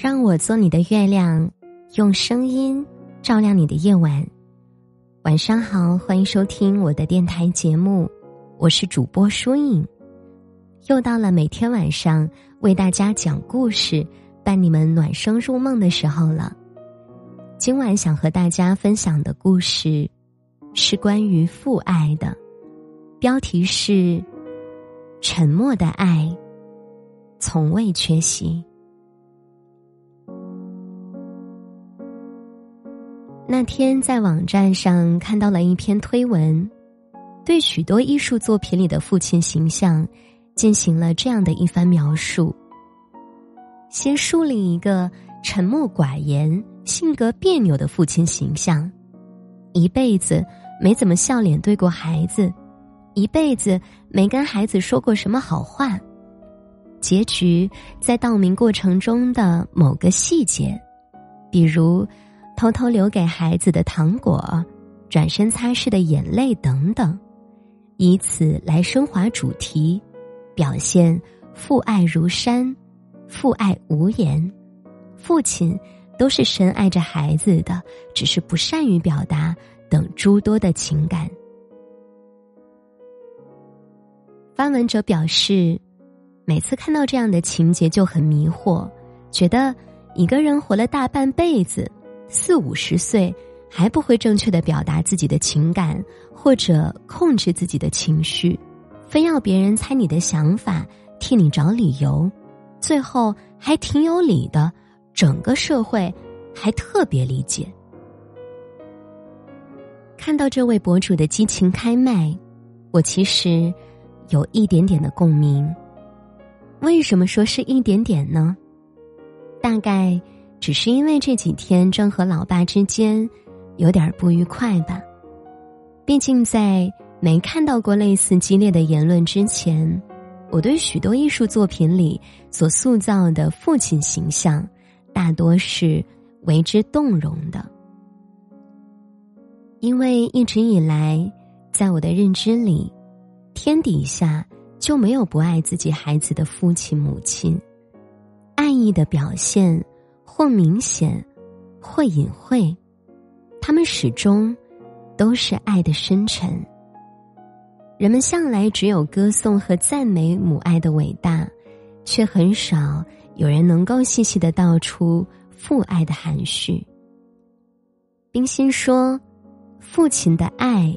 让我做你的月亮，用声音照亮你的夜晚。晚上好，欢迎收听我的电台节目，我是主播舒影。又到了每天晚上为大家讲故事、伴你们暖声入梦的时候了。今晚想和大家分享的故事是关于父爱的，标题是《沉默的爱，从未缺席》。那天在网站上看到了一篇推文，对许多艺术作品里的父亲形象进行了这样的一番描述：先树立一个沉默寡言、性格别扭的父亲形象，一辈子没怎么笑脸对过孩子，一辈子没跟孩子说过什么好话，结局在道明过程中的某个细节，比如。偷偷留给孩子的糖果，转身擦拭的眼泪等等，以此来升华主题，表现父爱如山，父爱无言，父亲都是深爱着孩子的，只是不善于表达等诸多的情感。发文者表示，每次看到这样的情节就很迷惑，觉得一个人活了大半辈子。四五十岁还不会正确的表达自己的情感，或者控制自己的情绪，非要别人猜你的想法，替你找理由，最后还挺有理的，整个社会还特别理解。看到这位博主的激情开麦，我其实有一点点的共鸣。为什么说是一点点呢？大概。只是因为这几天正和老爸之间有点不愉快吧。毕竟在没看到过类似激烈的言论之前，我对许多艺术作品里所塑造的父亲形象，大多是为之动容的。因为一直以来，在我的认知里，天底下就没有不爱自己孩子的父亲母亲，爱意的表现。或明显，或隐晦，他们始终都是爱的深沉。人们向来只有歌颂和赞美母爱的伟大，却很少有人能够细细的道出父爱的含蓄。冰心说：“父亲的爱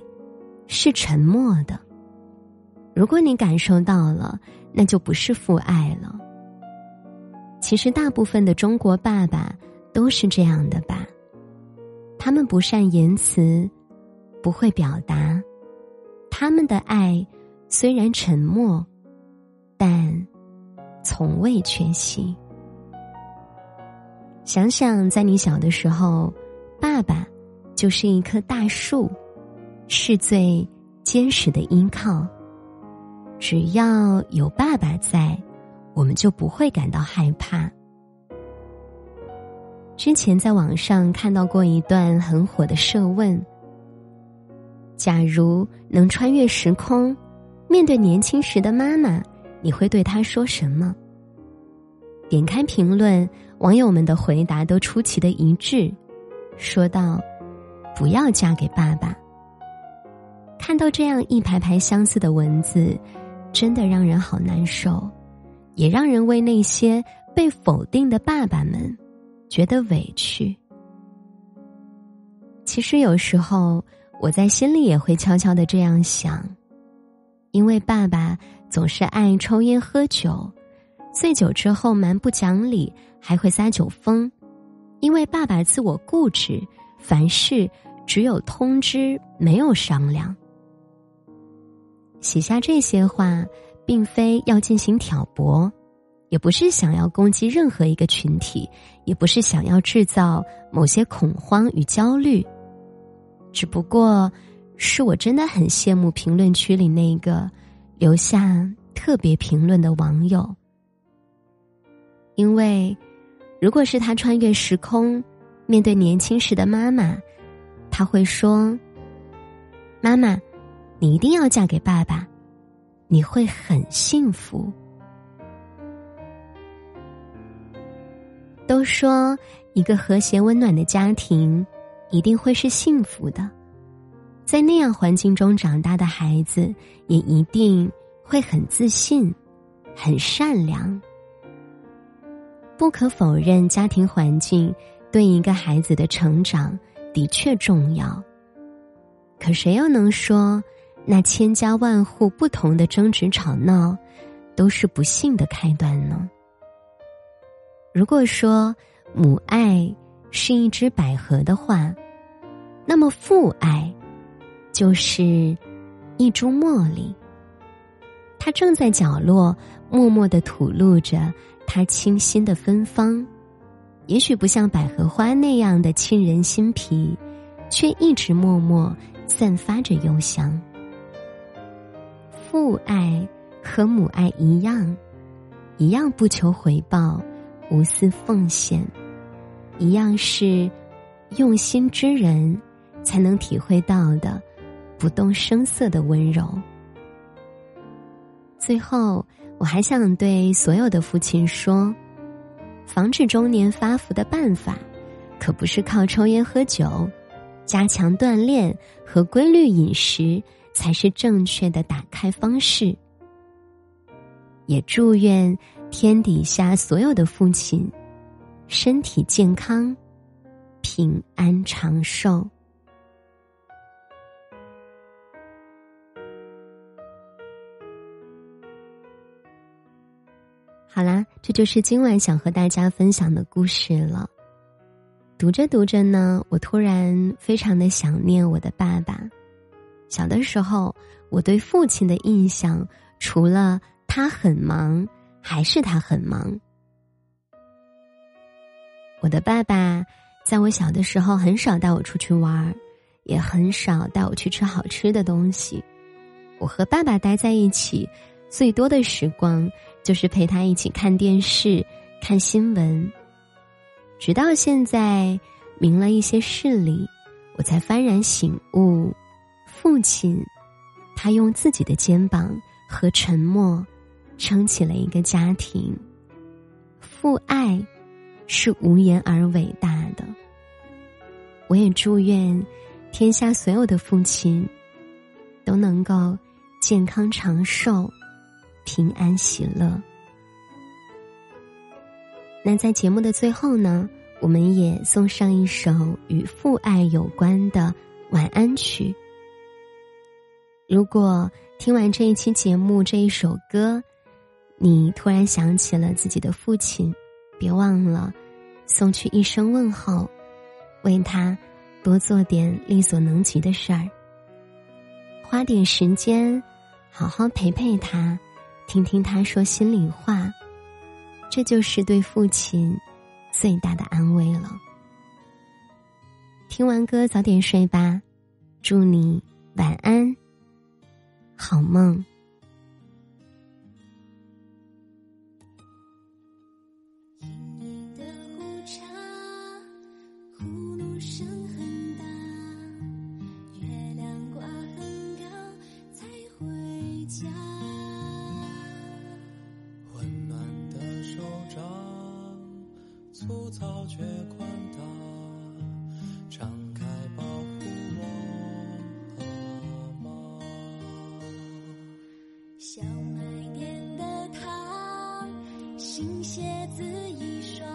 是沉默的，如果你感受到了，那就不是父爱了。”其实，大部分的中国爸爸都是这样的吧？他们不善言辞，不会表达，他们的爱虽然沉默，但从未缺席。想想，在你小的时候，爸爸就是一棵大树，是最坚实的依靠。只要有爸爸在。我们就不会感到害怕。之前在网上看到过一段很火的设问：假如能穿越时空，面对年轻时的妈妈，你会对她说什么？点开评论，网友们的回答都出奇的一致，说道：“不要嫁给爸爸。”看到这样一排排相似的文字，真的让人好难受。也让人为那些被否定的爸爸们觉得委屈。其实有时候我在心里也会悄悄的这样想，因为爸爸总是爱抽烟喝酒，醉酒之后蛮不讲理，还会撒酒疯。因为爸爸自我固执，凡事只有通知，没有商量。写下这些话。并非要进行挑拨，也不是想要攻击任何一个群体，也不是想要制造某些恐慌与焦虑。只不过，是我真的很羡慕评论区里那个留下特别评论的网友，因为，如果是他穿越时空，面对年轻时的妈妈，他会说：“妈妈，你一定要嫁给爸爸。”你会很幸福。都说一个和谐温暖的家庭一定会是幸福的，在那样环境中长大的孩子也一定会很自信、很善良。不可否认，家庭环境对一个孩子的成长的确重要。可谁又能说，那千家万户不同的争执吵闹，都是不幸的开端呢？如果说母爱是一只百合的话，那么父爱就是一株茉莉。它正在角落默默的吐露着。它清新的芬芳，也许不像百合花那样的沁人心脾，却一直默默散发着幽香。父爱和母爱一样，一样不求回报，无私奉献，一样是用心之人才能体会到的不动声色的温柔。最后。我还想对所有的父亲说：，防止中年发福的办法，可不是靠抽烟喝酒，加强锻炼和规律饮食才是正确的打开方式。也祝愿天底下所有的父亲，身体健康，平安长寿。好啦，这就是今晚想和大家分享的故事了。读着读着呢，我突然非常的想念我的爸爸。小的时候，我对父亲的印象，除了他很忙，还是他很忙。我的爸爸在我小的时候很少带我出去玩儿，也很少带我去吃好吃的东西。我和爸爸待在一起。最多的时光，就是陪他一起看电视、看新闻。直到现在，明了一些事理，我才幡然醒悟：父亲，他用自己的肩膀和沉默，撑起了一个家庭。父爱，是无言而伟大的。我也祝愿，天下所有的父亲，都能够健康长寿。平安喜乐。那在节目的最后呢，我们也送上一首与父爱有关的晚安曲。如果听完这一期节目这一首歌，你突然想起了自己的父亲，别忘了送去一声问候，为他多做点力所能及的事儿，花点时间好好陪陪他。听听他说心里话，这就是对父亲最大的安慰了。听完歌，早点睡吧，祝你晚安，好梦。新鞋子一双，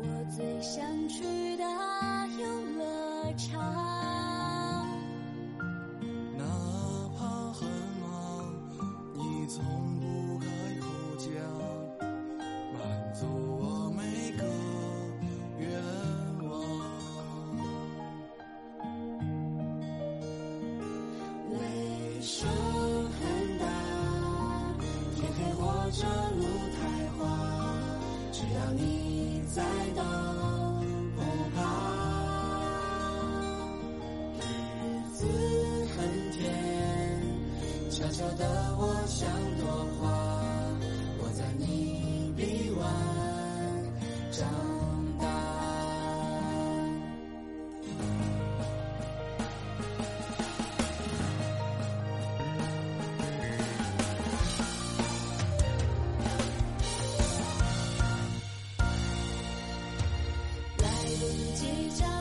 我最想去的游乐场。小小的我像朵花我在你臂弯长大。来不及讲